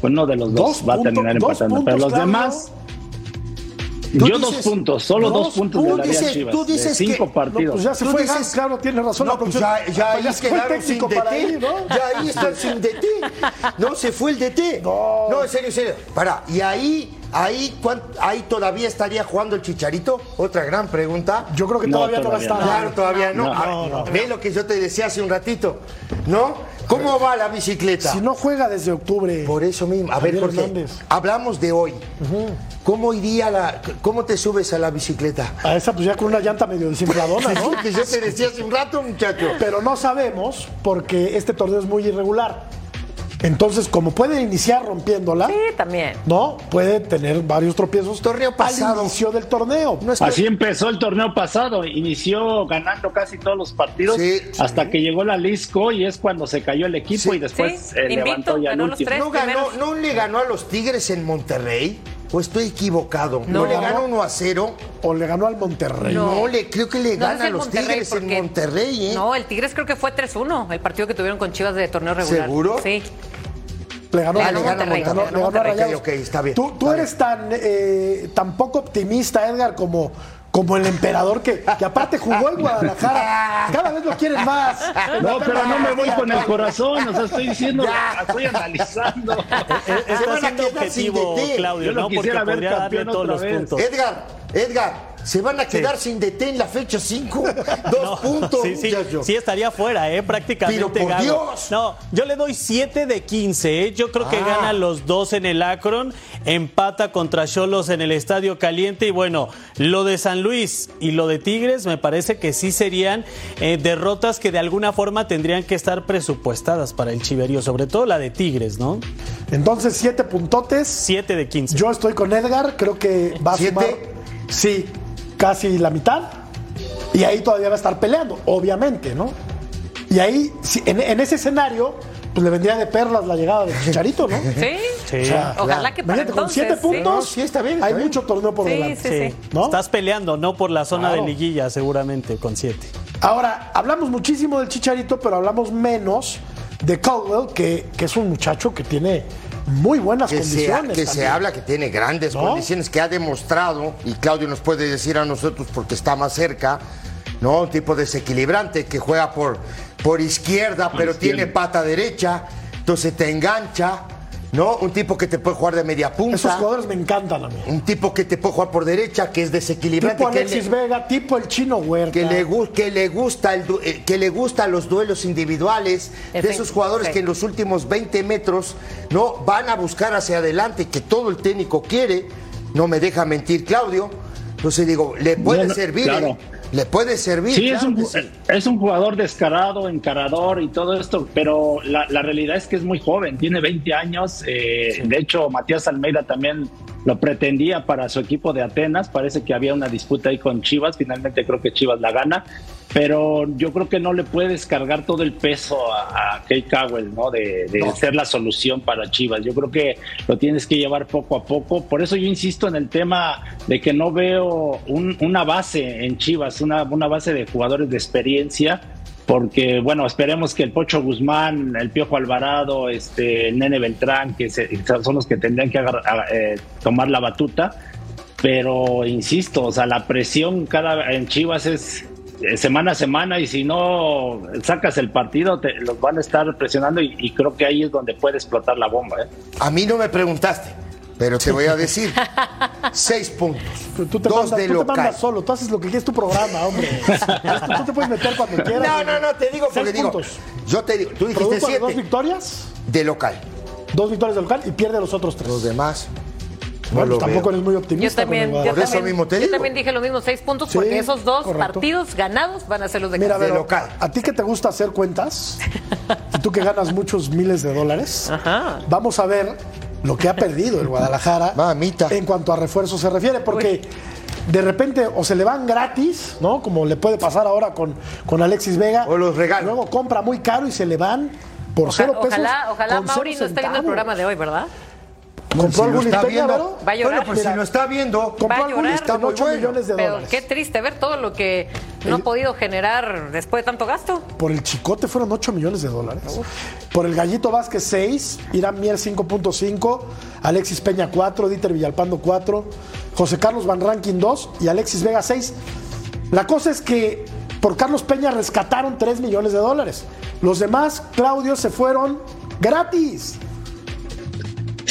Con uno de los dos, Dos va a terminar empatando. Pero los demás, yo dices- dos puntos, solo dos dos puntos pu- le daría dices- a Chivas. tú dices de cinco que- partidos. Pues ya se Tú fue dices- Gans, claro, tiene razón. No, la pues ya, ya ahí se fue el quedaron sin DT. ahí, ¿no? Ya ahí están sin DT. No, se fue el DT. No. en serio, en serio. Para, y ahí, ahí, ¿cuán- ahí todavía estaría jugando el Chicharito. Otra gran pregunta. Yo creo que No, todavía no, va a todavía estar. no. Claro, todavía no. No, Ah, no, no. Ve lo que yo te decía hace un ratito. ¿No? ¿Cómo va la bicicleta? Si no juega desde octubre. Por eso mismo. A ver, Jorge, hablamos de hoy. ¿Cómo iría la. ¿Cómo te subes a la bicicleta? A esa, pues ya con una llanta medio desinfladona, ¿no? que yo te decía hace un rato, muchacho. Pero no sabemos porque este torneo es muy irregular. Entonces, como puede iniciar rompiéndola, Sí, también. ¿no? Puede tener varios tropiezos Torneo pasado. al inicio del torneo. No es Así empezó el torneo pasado, inició ganando casi todos los partidos Sí, hasta sí. que llegó la Lisco y es cuando se cayó el equipo Sí. y después Sí, eh, levantó ya el último. tres. ¿No, ganó. ¿No le ganó a los Tigres en Monterrey? ¿O estoy equivocado? No. ¿No le gana 1 a 0? O le ganó al Monterrey. No, le, creo que le No, gana a los Monterrey, Tigres en Monterrey, ¿eh? No, el Tigres creo que fue 3-1, el partido que tuvieron con Chivas de torneo regular. ¿Seguro? Sí. Le ganó, Le ganó le ganó Monterrey, a- le ganó. Rayados. Está bien, Tú, tú está eres tan, eh, tan poco optimista, Edgar, como, como el emperador que, que aparte jugó en Guadalajara. Cada vez lo quieren más. No, pero no me voy con el corazón, o sea, estoy diciendo, estoy analizando. Está van a siendo objetivo. Claudio, Yo lo ¿no? Porque podría darle todos los puntos. Edgar, Edgar, ¿se van a quedar sin DT en la fecha 5? Dos No, puntos, sí, sí, estaría fuera, ¿eh? Prácticamente. Pero por. Dios. No, yo le doy 7 de 15, ¿eh? Yo creo que Ah. gana los dos en el Akron, empata contra Cholos en el Estadio Caliente y bueno, lo de San Luis y lo de Tigres me parece que sí serían eh, derrotas que de alguna forma tendrían que estar presupuestadas para el Chiverío, sobre todo la de Tigres, ¿no? Entonces, siete puntotes. 7 de 15. Yo estoy con Edgar, creo que va a ¿Siete? sumar, sí, casi la mitad. Y ahí todavía va a estar peleando, obviamente, ¿no? Y ahí, si- en, en ese escenario, pues le vendría de perlas la llegada de Chicharito, ¿no? Sí. Sí. O sea, Ojalá que para imagínate, con siete puntos, No, sí, está bien, está hay bien. mucho torneo por Sí, delante. sí, sí. ¿no? Estás peleando, no por la zona Claro. de liguilla, seguramente, con 7. Ahora, hablamos muchísimo del Chicharito, pero hablamos menos de Caldwell, que, que es un muchacho que tiene muy buenas que, se, condiciones. que se habla que tiene grandes ¿No? condiciones, que ha demostrado, y Claudio nos puede decir a nosotros porque está más cerca, ¿no? Un tipo desequilibrante que juega por, por izquierda, pero izquierda. tiene pata derecha, entonces te engancha, ¿no? Un tipo que te puede jugar de media punta. Esos jugadores me encantan a mí. Un tipo que te puede jugar por derecha, que es desequilibrante, Tipo que Alexis le, Vega, tipo el chino Huerta. que le, que le gusta el eh, que le gustan los duelos individuales de esos jugadores que en los últimos 20 metros no van a buscar hacia adelante que todo el técnico quiere no me deja mentir Claudio entonces digo le puede servir claro. Le puede servir Sí, es un, sí. es un jugador descarado, encarador y todo esto, pero la, la realidad es que es muy joven, tiene 20 años. eh, De hecho, Matías Almeida también lo pretendía para su equipo de Atenas. Parece que había una disputa ahí con Chivas. Finalmente creo que Chivas la gana. Pero yo creo que no le puedes cargar todo el peso a, a Kate Cowell, ¿no? De, de ser la solución para Chivas. Yo creo que lo tienes que llevar poco a poco. Por eso yo insisto en el tema de que no veo un- una base en Chivas, una, una base de jugadores de experiencia. Porque, bueno, esperemos que el Pocho Guzmán, el Piojo Alvarado, este, el Nene Beltrán, que se- son los que tendrían que eh, tomar la batuta. Pero insisto, o sea, la presión cada en Chivas es eh, semana a semana y si no sacas el partido te, los van a estar presionando y, y creo que ahí es donde puede explotar la bomba. ¿eh? a mí no me preguntaste pero te voy a decir seis puntos Pero Tú te, dos mandas, de tú te mandas solo, tú haces lo que quieres tu programa, hombre. tú, te puedes meter cuando quieras. no no no te digo porque Seis digo puntos. yo te digo tú dijiste de dos siete victorias, de local dos victorias de local y pierde los otros tres. los demás no bueno, lo tampoco veo. eres muy Yo optimista. también, con el yo, Por eso también, mismo te yo digo. también dije los mismos seis puntos Sí, porque esos dos correcto. partidos ganados van a ser los de Mira. Vero, local. a ti que te gusta hacer cuentas, y tú que ganas muchos miles de dólares, Ajá. vamos a ver lo que ha perdido el Guadalajara Mamita. en cuanto a refuerzos se refiere, porque de repente o se le van gratis, ¿no? Como le puede pasar ahora con, con Alexis Vega. O los regalan. Luego compra muy caro y se le van por Oja- cero pesos. ojalá, ojalá Mauri no esté viendo el programa de hoy, ¿verdad? ¿Compró Si algún está viendo? Va a llorar. Bueno, pues Mira. si lo está viendo, Compró algún muy 8 bueno. millones de Pero dólares. qué triste ver todo lo que no ha podido generar después de tanto gasto. Por el Chicote fueron 8 millones de dólares. Por el Gallito Vázquez 6, Irán Mier 5.5, Alexis Peña 4, Dieter Villalpando 4, José Carlos Van Rankin 2 y Alexis Vega 6. La cosa es que por Carlos Peña rescataron 3 millones de dólares. Los demás, Claudio, se fueron gratis.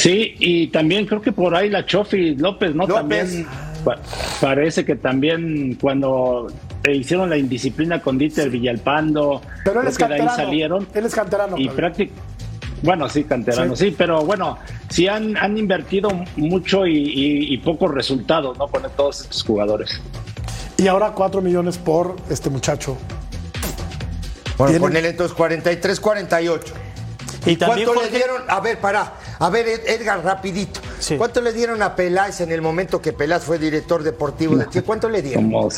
Sí, y también creo que por ahí la Chofi López, ¿no? López. También pa- parece que también cuando eh, hicieron la indisciplina con Dieter Villalpando, Pero él es que de ahí canterano. salieron. Él es canterano. y prácticamente bueno sí canterano sí. pero bueno sí han, han invertido mucho y, y- y pocos resultados no con todos estos jugadores Y ahora 4 millones por este muchacho. Bueno, Tienen- ponele entonces 43, 48. Y también, ¿Cuánto Jorge- le dieron? A ver, para. A ver, Ed- Edgar, rapidito. Sí. ¿Cuánto le dieron a Peláez en el momento que Peláez fue director deportivo de Tigres? ¿Cuánto le dieron? como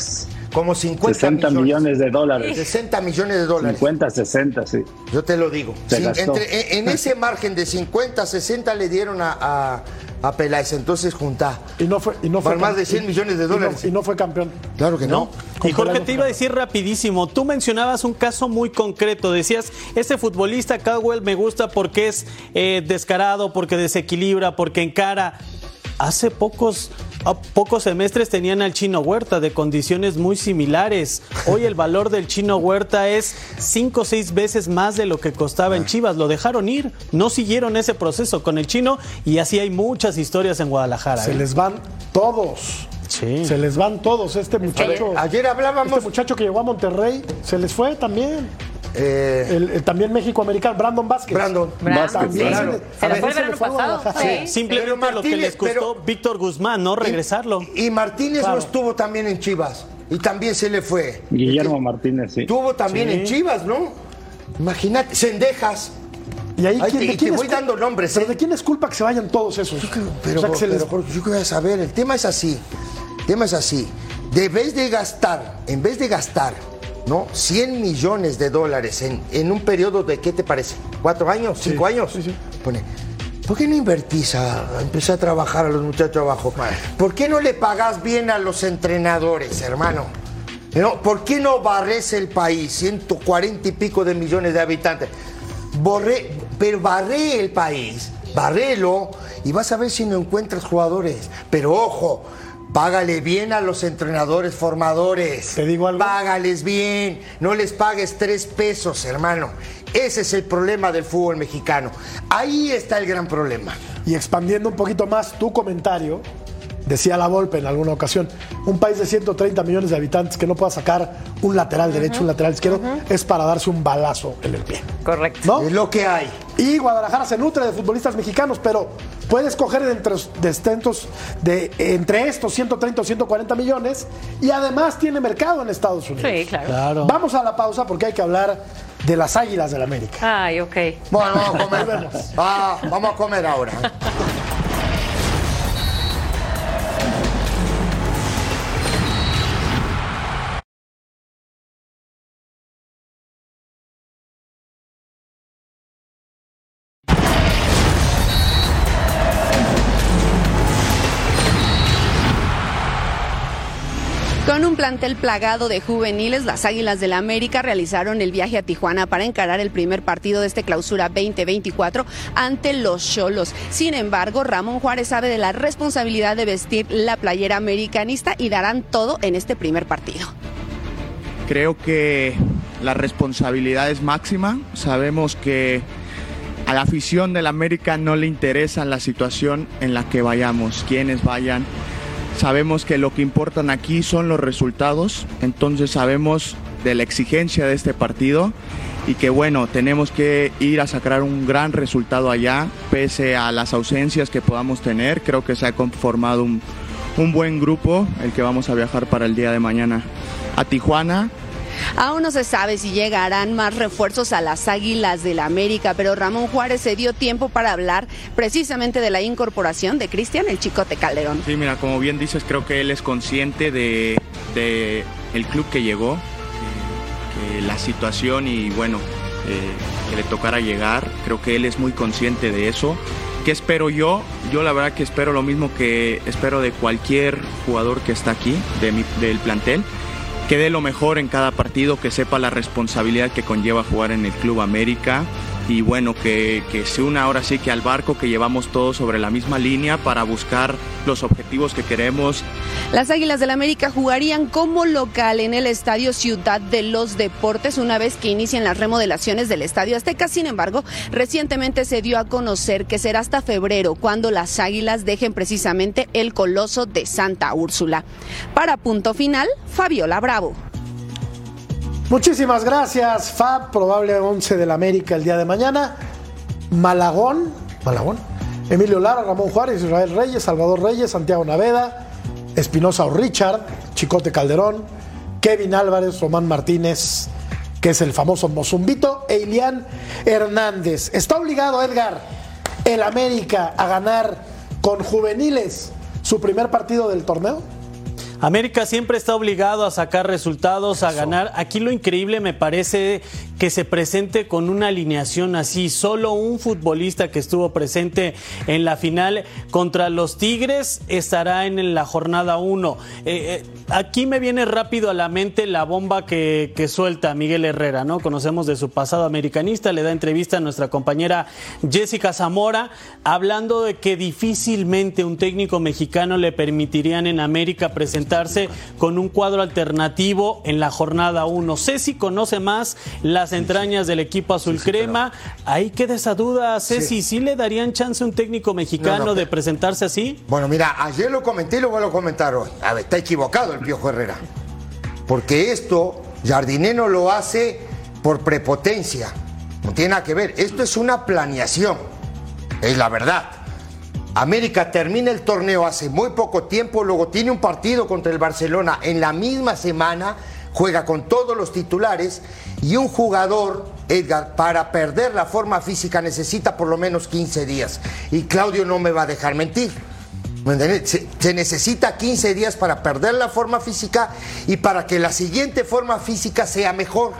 Como 50 60 millones. millones de dólares 60 millones de dólares. 50 60 sí Yo te lo digo. Se Sin- gastó. entre- en, en ese margen de 50, 60 le dieron a, a- a Peláez. Entonces junta. Y no fue, y no fue Por más de 100 millones de y no- dólares. Y no, fue campeón. Claro que no. Y Jorge, te iba a decir rapidísimo, tú mencionabas un caso muy concreto, decías, este futbolista Caldwell me gusta porque es eh, descarado, porque desequilibra, porque encara. Hace pocos, a pocos semestres tenían al Chino Huerta de condiciones muy similares. Hoy el valor del Chino Huerta es cinco o seis veces más de lo que costaba en Chivas. Lo dejaron ir, no siguieron ese proceso con el Chino y así hay muchas historias en Guadalajara. Se ¿eh? les van todos. Sí. Se les van todos. Este muchacho. Ayer hablábamos. Este muchacho que llegó a Monterrey se les fue también. Eh, El, el también México americano, Brandon Vázquez. Brandon. Brandon, se Claro. Se le fue el verano pasado, sí. Simplemente Pero lo que les costó pero- Víctor Guzmán, ¿no? Regresarlo. Y Martínez Claro. no estuvo también en Chivas. Y también se le fue. Guillermo Martínez, sí. Estuvo también Sí. en Chivas, ¿no? Imagínate, Sendejas. Y ahí, Ahí ¿quién- te- de y quién te es voy dando nombres, ¿Pero ¿eh? de quién es culpa que se vayan todos esos? Pero, O sea, que se les- pero, yo a saber, el tema es así. El tema es así. De vez de gastar, en vez de gastar, ¿no? 100 millones de dólares en, en un periodo de, ¿qué te parece? ¿Cuatro años? ¿Cinco años? sí, sí. Pone, ¿por qué no invertís a, a empezar a trabajar a los muchachos abajo? ¿Por qué no le pagás bien a los entrenadores, hermano? ¿No? ¿Por qué no barres el país? 140 y pico de millones de habitantes. Borré, pero barré el país, barrélo y vas a ver si no encuentras jugadores. Pero ojo, págale bien a los entrenadores formadores. ¿Te digo algo? Págales bien, no les pagues tres pesos, hermano. Ese es el problema del fútbol mexicano. Ahí está el gran problema. Y expandiendo un poquito más tu comentario, decía la Volpe en alguna ocasión, un país de 130 millones de habitantes que no pueda sacar un lateral derecho, un lateral izquierdo, es para darse un balazo en el pie. Correcto. ¿No? Es lo que hay. Y Guadalajara se nutre de futbolistas mexicanos, pero puede escoger entre, de entre estos 130 o 140 millones y además tiene mercado en Estados Unidos. Sí, claro. Claro. Vamos a la pausa porque hay que hablar de las águilas del América. Ay, ok. Bueno, vamos a comer. Ah, vamos a comer ahora. Un plantel plagado de juveniles, las Águilas del la América realizaron el viaje a Tijuana para encarar el primer partido de este clausura 2024 ante los Cholos. Sin embargo, Ramón Juárez sabe de la responsabilidad de vestir la playera americanista y darán todo en este primer partido. Creo que la responsabilidad es máxima. Sabemos que a la afición del América no le interesa la situación en la que vayamos, quienes vayan. Sabemos que lo que importan aquí son los resultados, entonces sabemos de la exigencia de este partido y que bueno, tenemos que ir a sacar un gran resultado allá, pese a las ausencias que podamos tener. Creo que se ha conformado un, un buen grupo, el que vamos a viajar para el día de mañana a Tijuana. Aún no se sabe si llegarán más refuerzos a las Águilas del la América, pero Ramón Juárez se dio tiempo para hablar precisamente de la incorporación de Cristian el Chicote Calderón. Sí, mira, como bien dices, creo que él es consciente de, el club que llegó, que la situación y bueno, eh, que le tocara llegar. Creo que él es muy consciente de eso. ¿Qué espero yo? Yo la verdad que espero lo mismo que espero de cualquier jugador que está aquí, de mi- del plantel. Que dé lo mejor en cada partido, que sepa la responsabilidad que conlleva jugar en el Club América y bueno, que, se una ahora sí que al barco que llevamos todos sobre la misma línea para buscar los objetivos que queremos. Las Águilas del la América jugarían como local en el Estadio Ciudad de los Deportes una vez que inician las remodelaciones del Estadio Azteca. Sin embargo, recientemente se dio a conocer que será hasta febrero cuando las Águilas dejen precisamente el Coloso de Santa Úrsula. Para punto final, Fabiola Bravo. Muchísimas gracias, Fab. Probable 11 del América el día de mañana. Malagón, Malagón. Emilio Lara, Ramón Juárez, Israel Reyes, Salvador Reyes, Santiago Naveda, Espinosa o Richard, Chicote Calderón, Kevin Álvarez, Román Martínez, que es el famoso Mozumbito, e Ilian Hernández. Está obligado Edgar, el América, a ganar con juveniles su primer partido del torneo. América siempre está obligado a sacar resultados, a ganar. Aquí lo increíble me parece que se presente con una alineación así. Solo un futbolista que estuvo presente en la final contra los Tigres estará en la jornada 1. Eh, eh, aquí me viene rápido a la mente la bomba que, suelta Miguel Herrera, ¿no? Conocemos de su pasado americanista, le da entrevista a nuestra compañera Jessica Zamora, hablando de que difícilmente un técnico mexicano le permitirían en América presentarse con un cuadro alternativo en la jornada 1. Ceci conoce más las entrañas del equipo azul crema. Ahí queda esa duda, Ceci, ¿sí. le darían chance a un técnico mexicano No, no, de pero- presentarse así? Bueno, mira, ayer lo comenté y lo vuelvo a comentar hoy. A ver, está equivocado el Piojo Herrera. Porque esto, Jardiné no lo hace por prepotencia. No tiene nada que ver. Esto es una planeación. Es la verdad. América termina el torneo hace muy poco tiempo, luego tiene un partido contra el Barcelona en la misma semana, juega con todos los titulares y un jugador, Edgar, para perder la forma física necesita por lo menos 15 días. Y Claudio no me va a dejar mentir. Se, necesita 15 días para perder la forma física y para que la siguiente forma física sea mejor.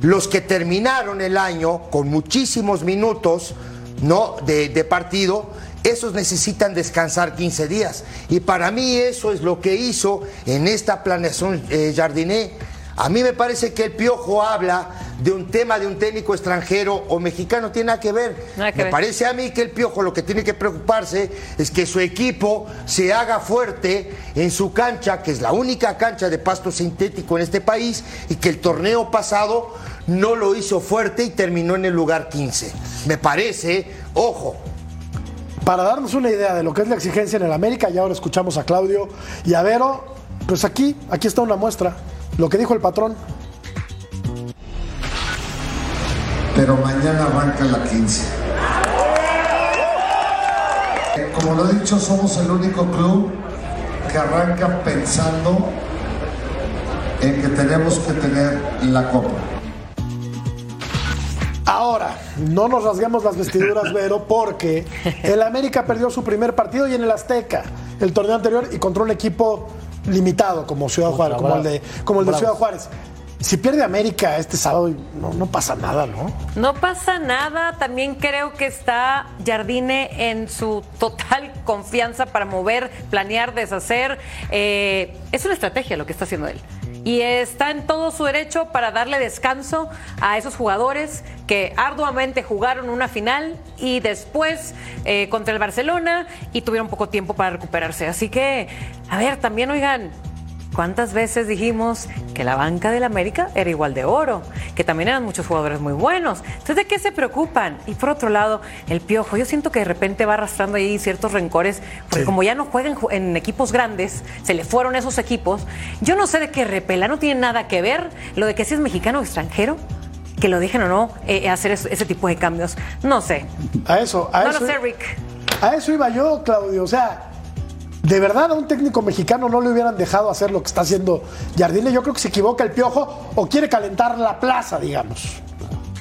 Los que terminaron el año con muchísimos minutos ¿no? de partido, esos necesitan descansar 15 días. Y para mí eso es lo que hizo en esta planeación eh, Jardiné. A mí me parece que el Piojo habla de un tema de un técnico extranjero o mexicano, tiene nada que ver. Nada que me ver. parece a mí que el Piojo lo que tiene que preocuparse es que su equipo se haga fuerte en su cancha, que es la única cancha de pasto sintético en este país, y que el torneo pasado no lo hizo fuerte y terminó en el lugar 15. Me parece, ojo, Para darnos una idea de lo que es la exigencia en el América, y ahora escuchamos a Claudio y a Vero, pues aquí, aquí está una muestra. Lo que dijo el patrón. pero mañana arranca la 15. Como lo he dicho, somos el único club que arranca pensando en que tenemos que tener la copa. Ahora, no nos rasguemos las vestiduras, Vero, porque el América perdió su primer partido y en el Azteca, el torneo anterior, y contra un equipo limitado como Ciudad Juárez, como el de, como el de Bravos. Ciudad Juárez. Si pierde América este sábado, no, no pasa nada, ¿no? No pasa nada, también creo que está Jardine en su total confianza para mover, planear, deshacer. Eh, es una estrategia lo que está haciendo él. Y está en todo su derecho para darle descanso a esos jugadores que arduamente jugaron una final y después eh, contra el Barcelona y tuvieron poco tiempo para recuperarse. Así que, a ver, también oigan, ¿Cuántas veces dijimos que la banca del América era igual de oro? Que también eran muchos jugadores muy buenos. Entonces, ¿de qué se preocupan? Y por otro lado, el Piojo, yo siento que de repente va arrastrando ahí ciertos rencores, porque como ya no juegan ju- en equipos grandes, se le fueron esos equipos. Yo no sé de qué repela, no tiene nada que ver lo de que si es mexicano o extranjero, que lo dejen o no eh, hacer es- ese tipo de cambios. No sé. A eso, a no eso. lo sé, Rick. A eso iba yo, Claudio. O sea, de verdad a un técnico mexicano no le hubieran dejado hacer lo que está haciendo Jardine. Yo creo que se equivoca el piojo o quiere calentar la plaza, digamos.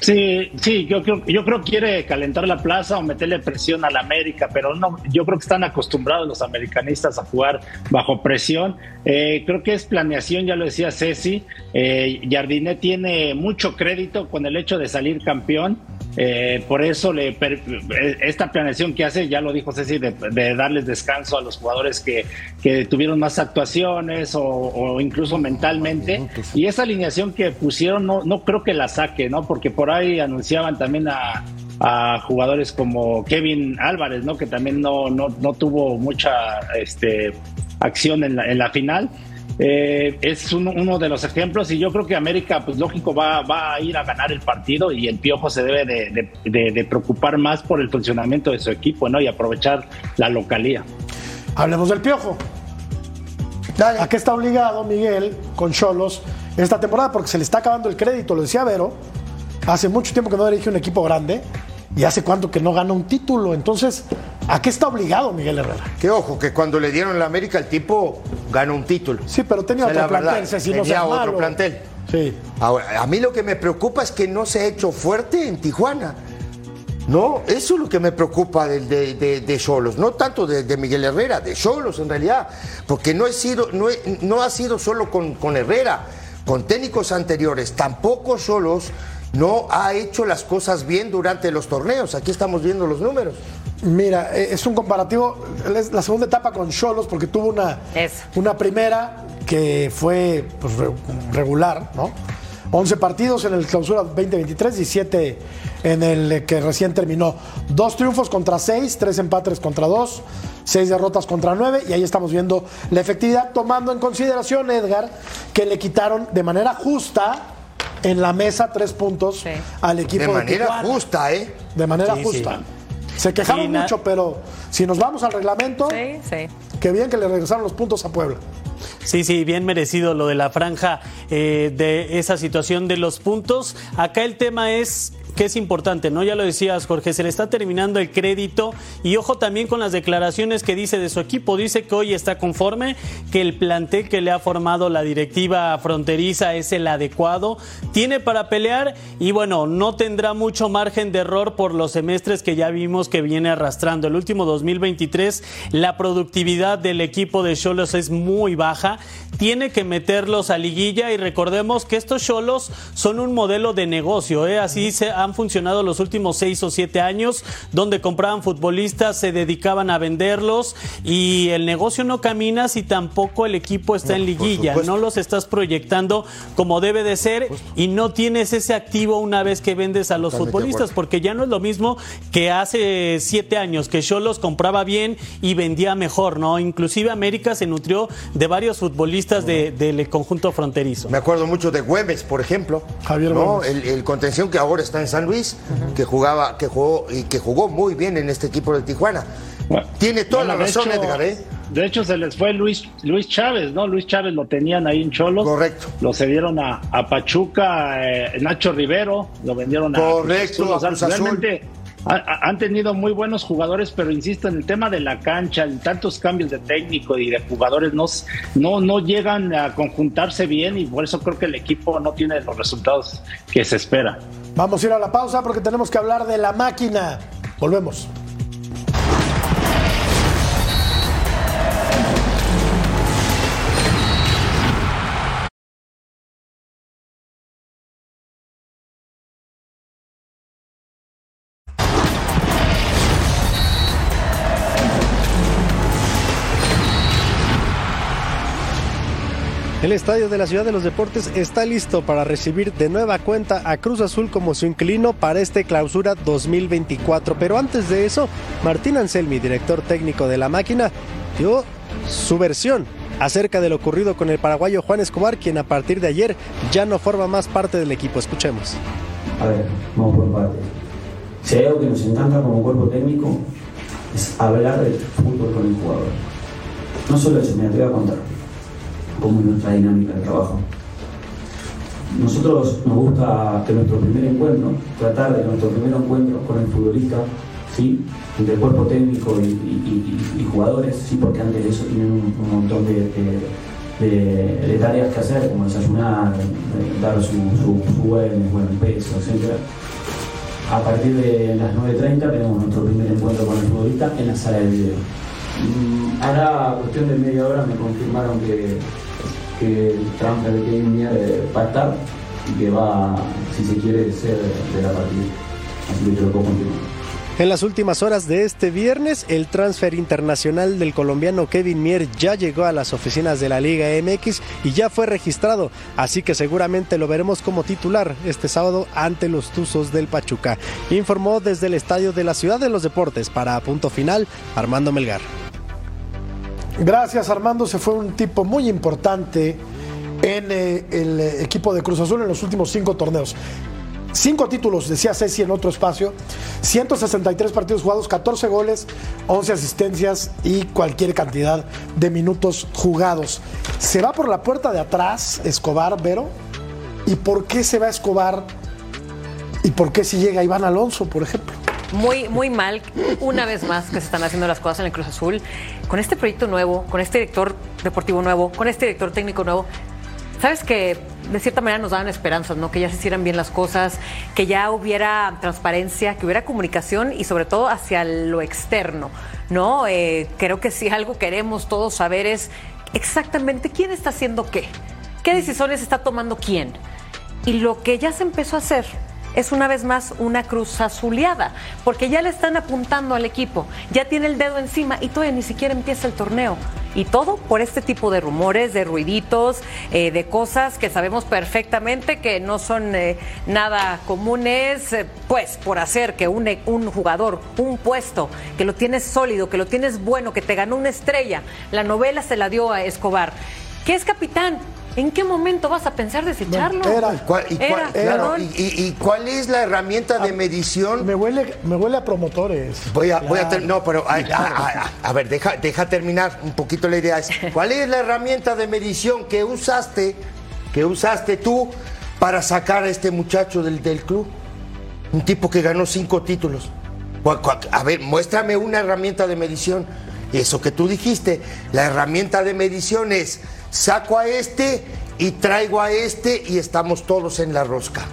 Sí, sí, yo creo, yo creo que quiere calentar la plaza o meterle presión al América, pero no, yo creo que están acostumbrados los americanistas a jugar bajo presión. Eh, creo que es planeación, ya lo decía Ceci. Eh, Jardine tiene mucho crédito con el hecho de salir campeón. Eh, por eso le per- esta planeación que hace, ya lo dijo Ceci, de, de darles descanso a los jugadores que, que tuvieron más actuaciones o, o incluso mentalmente. Y esa alineación que pusieron no, no creo que la saque, ¿no? Porque por ahí anunciaban también a, a jugadores como Kevin Álvarez, ¿no? Que también no, no, no tuvo mucha este, acción en la, en la final. Eh, es uno, uno de los ejemplos y yo creo que América, pues lógico, va, va a ir a ganar el partido y el Piojo se debe de, de- de- de preocupar más por el funcionamiento de su equipo, ¿no? Y aprovechar la localía. Hablemos del piojo. ¿A qué está obligado Miguel con Cholos esta temporada? Porque se le está acabando el crédito, lo decía Vero. Hace mucho tiempo que no dirige un equipo grande y hace cuánto que no gana un título. Entonces, ¿a qué está obligado Miguel Herrera? que ojo, que cuando le dieron la América el tipo ganó un título. Sí, pero tenía otro verdad, plantel, si no tenía seas otro malo. plantel. Sí. Ahora, a mí lo que me preocupa es que no se ha hecho fuerte en Tijuana. No, eso es lo que me preocupa de, de, de- de Cholos, no tanto de, de Miguel Herrera, de Cholos en realidad, porque no, he sido, no, he- no ha sido solo con, con Herrera. con técnicos anteriores, tampoco solos, no ha hecho las cosas bien durante los torneos. Aquí estamos viendo los números. Mira, eh, es un comparativo, es la segunda etapa con Cholos, porque tuvo una, una primera que fue pues, re- regular, ¿no? 11 partidos en el clausura 2023, 17 en el que recién terminó. Dos triunfos contra seis, tres empates contra dos, seis derrotas contra nueve, y ahí estamos viendo la efectividad, tomando en consideración, Edgar, que le quitaron de manera justa en la mesa tres puntos al equipo De de, manera Tijuana. justa, ¿eh? De manera Sí, justa. sí. Se quejaron Sí, mucho, pero si nos vamos al reglamento, sí. qué bien que le regresaron los puntos a Puebla. Sí, sí, bien merecido lo de la franja eh, de esa situación de los puntos. Acá el tema es que es importante, ¿no? Ya lo decías, Jorge, se le está terminando el crédito y ojo también con las declaraciones que dice de su equipo. Dice que hoy está conforme, que el plantel que le ha formado la directiva fronteriza es el adecuado, tiene para pelear y bueno, no tendrá mucho margen de error por los semestres que ya vimos que viene arrastrando. El último 2023, la productividad del equipo de Cholos es muy baja, tiene que meterlos a liguilla y recordemos que estos Cholos son un modelo de negocio, ¿eh? así se han funcionado los últimos seis o siete años, donde compraban futbolistas, se dedicaban a venderlos y el negocio no camina si tampoco el equipo está en liguilla, no los estás proyectando como debe de ser y no tienes ese activo una vez que vendes a los Totalmente futbolistas, porque ya no es lo mismo que hace siete años, que Cholos compraba bien y vendía mejor, ¿no? Inclusive América se nutrió de varios futbolistas de- del conjunto fronterizo. Me acuerdo mucho de Güemes, por ejemplo. Javier ¿no? Güemes. El, el contención que ahora está en San Luis, que jugaba, que jugó y que jugó muy bien en este equipo de Tijuana. Tiene toda Bueno, la razón, hecho- Edgar, ¿eh? De hecho, se les fue Luis, Luis Chávez, ¿no? Luis Chávez lo tenían ahí en Cholos. Correcto. Lo cedieron a, a Pachuca, eh, Nacho Rivero, lo vendieron a Correcto, Cruz Azul. A Cruz realmente han tenido muy buenos jugadores, pero insisto, en el tema de la cancha, en tantos cambios de técnico y de jugadores, no, no, no llegan a conjuntarse bien y por eso creo que el equipo no tiene los resultados que se espera. Vamos a ir a la pausa porque tenemos que hablar de la máquina. Volvemos. El estadio de la Ciudad de los Deportes está listo para recibir de nueva cuenta a Cruz Azul como su inquilino para este clausura 2024. Pero antes de eso, Martín Anselmi, director técnico de la máquina, dio su versión acerca de lo ocurrido con el paraguayo Juan Escobar, quien a partir de ayer ya no forma más parte del equipo. Escuchemos. A ver, vamos por partes. Si que nos encanta como cuerpo técnico es hablar del fútbol con el jugador. No solo eso, me voy a contar cómo es nuestra dinámica de trabajo. Nosotros nos gusta que nuestro primer encuentro, tratar de nuestro primer encuentro con el futbolista, ¿sí? entre cuerpo técnico y, jugadores, ¿sí? porque antes de eso tienen un, montón de, tareas que hacer, como desayunar, dar su, su, su buen, buen peso, etc. A partir de las 9.30 tenemos nuestro primer encuentro con el futbolista en la sala de video. Mm, Ahora, cuestión de media hora, me confirmaron que, que el transfer eh, va a estar y que va, si se quiere, ser de la partida. Así que. En las últimas horas de este viernes, el transfer internacional del colombiano Kevin Mier ya llegó a las oficinas de la Liga MX y ya fue registrado, así que seguramente lo veremos como titular este sábado ante los Tuzos del Pachuca. Informó desde el Estadio de la Ciudad de los Deportes para Punto Final, Armando Melgar. Gracias Armando, se fue un tipo muy importante en eh, el equipo de Cruz Azul en los últimos cinco torneos. Cinco títulos, decía Ceci en otro espacio, 163 partidos jugados, 14 goles, 11 asistencias y cualquier cantidad de minutos jugados. ¿Se va por la puerta de atrás Escobar, Vero? ¿Y por qué se va Escobar? ¿Y por qué si llega Iván Alonso, por ejemplo? Muy, muy mal, una vez más, que se están haciendo las cosas en el Cruz Azul. Con este proyecto nuevo, con este director deportivo nuevo, con este director técnico nuevo, sabes que de cierta manera nos daban esperanzas, ¿no? Que ya se hicieran bien las cosas, que ya hubiera transparencia, que hubiera comunicación y sobre todo hacia lo externo, ¿no? Eh, creo que si algo queremos todos saber es exactamente quién está haciendo qué. ¿Qué decisiones está tomando quién? Y lo que ya se empezó a hacer es una vez más una cruz azuleada, porque ya le están apuntando al equipo, ya tiene el dedo encima y todavía ni siquiera empieza el torneo. Y todo por este tipo de rumores, de ruiditos, eh, de cosas que sabemos perfectamente que no son eh, nada comunes, eh, pues por hacer que un, un jugador, un puesto, que lo tienes sólido, que lo tienes bueno, que te ganó una estrella, la novela se la dio a Escobar, que es capitán, ¿En qué momento vas a pensar desecharlo? ¿Y cuál, y, Era, cuál, claro, y- y- y cuál es la herramienta de medición? Me huele, me huele a promotores. Voy a, voy a Claro. ter- no, pero a, a- a- a ver, deja, deja terminar un poquito la idea. Es, ¿Cuál es la herramienta de medición que usaste, que usaste tú para sacar a este muchacho del, del club? Un tipo que ganó cinco títulos. A ver, muéstrame una herramienta de medición. Eso que tú dijiste, la herramienta de medición es saco a este y traigo a este y estamos todos en la rosca.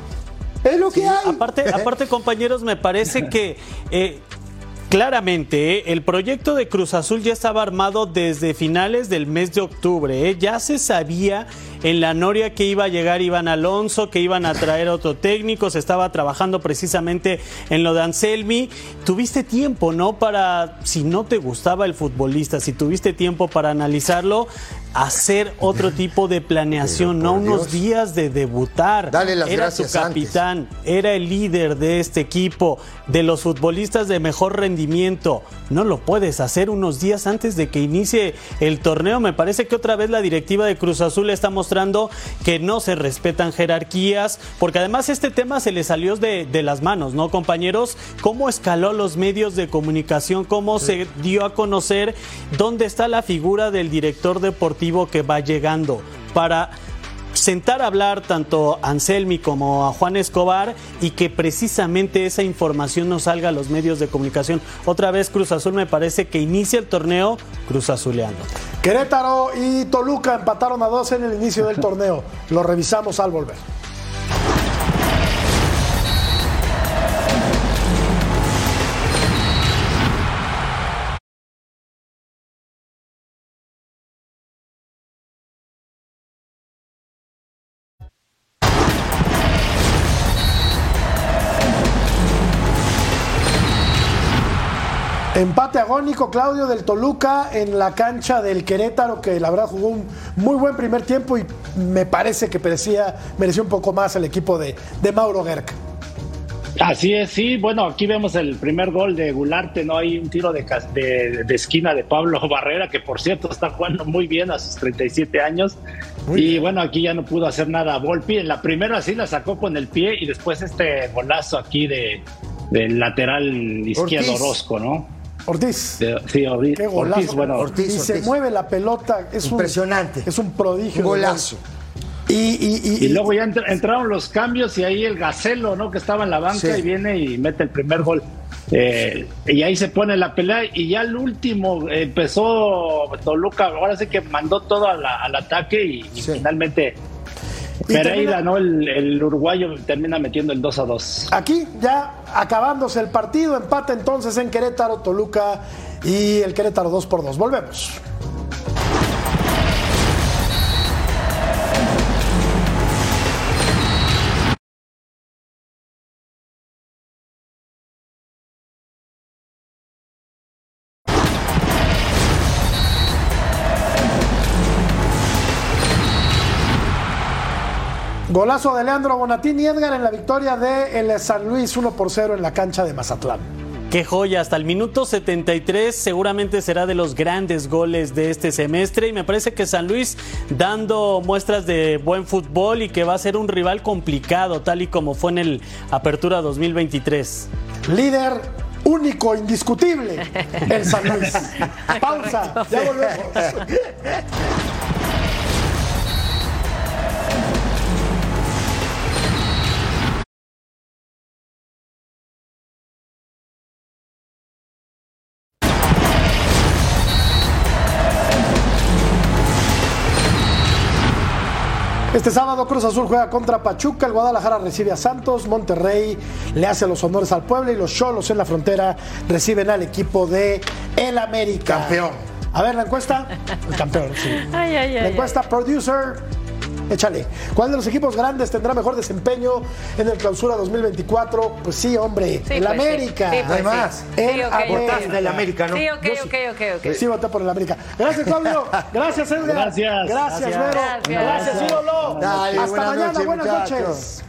Es lo que hay. Aparte, aparte, compañeros, me parece que eh, claramente eh, el proyecto de Cruz Azul ya estaba armado desde finales del mes de octubre. eh. Ya se sabía en la Noria que iba a llegar Iván Alonso, que iban a traer otro técnico, se estaba trabajando precisamente en lo de Anselmi. Tuviste tiempo, ¿no? Para, si no te gustaba el futbolista, si tuviste tiempo para analizarlo, hacer otro tipo de planeación, no unos días de debutar. Dale las Era antes. capitán, era el líder de este equipo, de los futbolistas de mejor rendimiento. No lo puedes hacer unos días antes de que inicie el torneo. Me parece que otra vez la directiva de Cruz Azul está mostrando que no se respetan jerarquías, porque además este tema se le salió de, de las manos, ¿no, compañeros? ¿Cómo escaló los medios de comunicación? ¿Cómo se dio a conocer dónde está la figura del director deportivo que va llegando? Para sentar a hablar tanto a Anselmi como a Juan Escobar y que precisamente esa información no salga a los medios de comunicación. Otra vez Cruz Azul me parece que inicia el torneo Cruz Azuleando. Querétaro y Toluca empataron a dos en el inicio del torneo. Lo revisamos al volver. Empate agónico, Claudio del Toluca en la cancha del Querétaro, que la verdad jugó un muy buen primer tiempo y me parece que merecía, mereció un poco más el equipo de, de Mauro Gerg. Así es, sí. Bueno, aquí vemos el primer gol de Gularte, ¿no? Hay un tiro de, de- de esquina de Pablo Barrera, que por cierto está jugando muy bien a sus 37 años. y bueno, aquí ya no pudo hacer nada a Volpi. En la primera sí la sacó con el pie y después este golazo aquí de, del lateral izquierdo Ortiz. Orozco, ¿no? Ortiz. De- sí, Ortiz, Qué golazo. Ortiz, bueno. y se mueve la pelota. Es Impresionante. Un, es un prodigio. Un golazo. gol. Y, y- y- Y luego ya entr- entraron los cambios y ahí el Gacelo, ¿no? Que estaba en la banca Sí. y viene y mete el primer gol. Eh, y ahí se pone la pelea y ya el último empezó Toluca, ahora sí que mandó todo a la- al ataque y, y finalmente Pereira, ¿no? El, el uruguayo termina metiendo el 2 a 2. Aquí ya acabándose el partido, empate entonces en Querétaro, Toluca y el Querétaro 2 por 2. Volvemos. Golazo de Leandro Bonatini y Edgar en la victoria de el San Luis 1 por 0 en la cancha de Mazatlán. Qué joya, hasta el minuto 73 seguramente será de los grandes goles de este semestre y me parece que San Luis dando muestras de buen fútbol y que va a ser un rival complicado tal y como fue en el Apertura 2023. Líder único, indiscutible, el San Luis. Pausa, ya volvemos. Este sábado Cruz Azul juega contra Pachuca, el Guadalajara recibe a Santos, Monterrey le hace los honores al pueblo y los Cholos en la frontera reciben al equipo de El América. Campeón. A ver, la encuesta. El campeón, sí. Ay, ay, ay, La encuesta, producer. Échale. ¿Cuál de los equipos grandes tendrá mejor desempeño en el clausura 2024? Pues sí, hombre. Sí, el pues sí. América. Sí, pues Además, sí. el América. del América, ¿no? Sí, ok, ok, ok, ok. Sí, voté por el América. Gracias, Claudio. Gracias, Edgar. Gracias. Gracias, Gracias. Vero. Gracias. Gracias, ídolo. Dale, Hasta buenas mañana. buenas muchachos. noches.